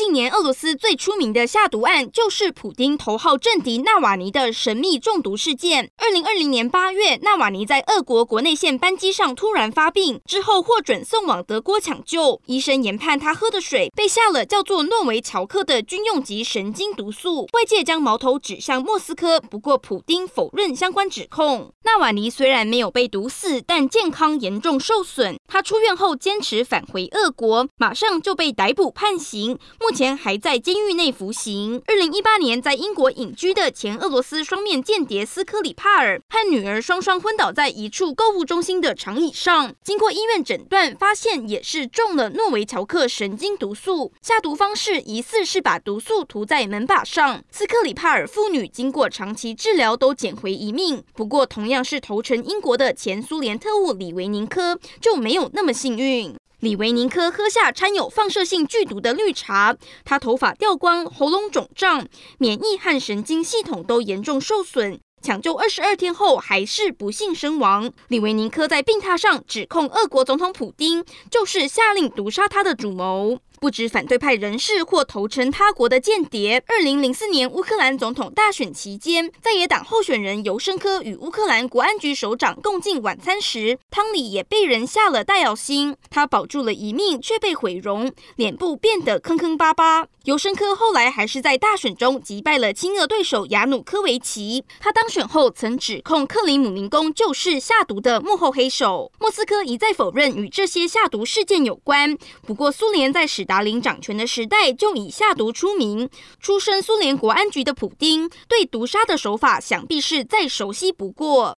近年，俄罗斯最出名的下毒案就是普丁头号政敌纳瓦尼的神秘中毒事件。二零二零年八月，纳瓦尼在俄国国内线班机上突然发病，之后获准送往德国抢救。医生研判他喝的水被下了叫做诺维乔克的军用级神经毒素，外界将矛头指向莫斯科。不过，普丁否认相关指控。纳瓦尼虽然没有被毒死，但健康严重受损。他出院后坚持返回俄国，马上就被逮捕判刑。目目前还在监狱内服刑。二零一八年，在英国隐居的前俄罗斯双面间谍斯科里帕尔和女儿双双昏倒在一处购物中心的长椅上，经过医院诊断，发现也是中了诺维乔克神经毒素。下毒方式疑似是把毒素涂在门把上。斯科里帕尔父女经过长期治疗都捡回一命。不过，同样是投诚英国的前苏联特务李维宁科就没有那么幸运。李维宁科喝下掺有放射性剧毒的绿茶，他头发掉光，喉咙肿胀，免疫和神经系统都严重受损。抢救二十二天后，还是不幸身亡。李维宁科在病榻上指控俄国总统普丁就是下令毒杀他的主谋。不止反对派人士或投诚他国的间谍。二零零四年乌克兰总统大选期间，在野党候选人尤申科与乌克兰国安局首长共进晚餐时，汤里也被人下了代药心。他保住了一命，却被毁容，脸部变得坑坑巴巴。尤申科后来还是在大选中击败了亲俄对手亚努科维奇。他当选后曾指控克里姆林宫就是下毒的幕后黑手。莫斯科一再否认与这些下毒事件有关。不过，苏联在史达林掌权的时代就以下毒出名，出身苏联国安局的普丁对毒杀的手法想必是再熟悉不过。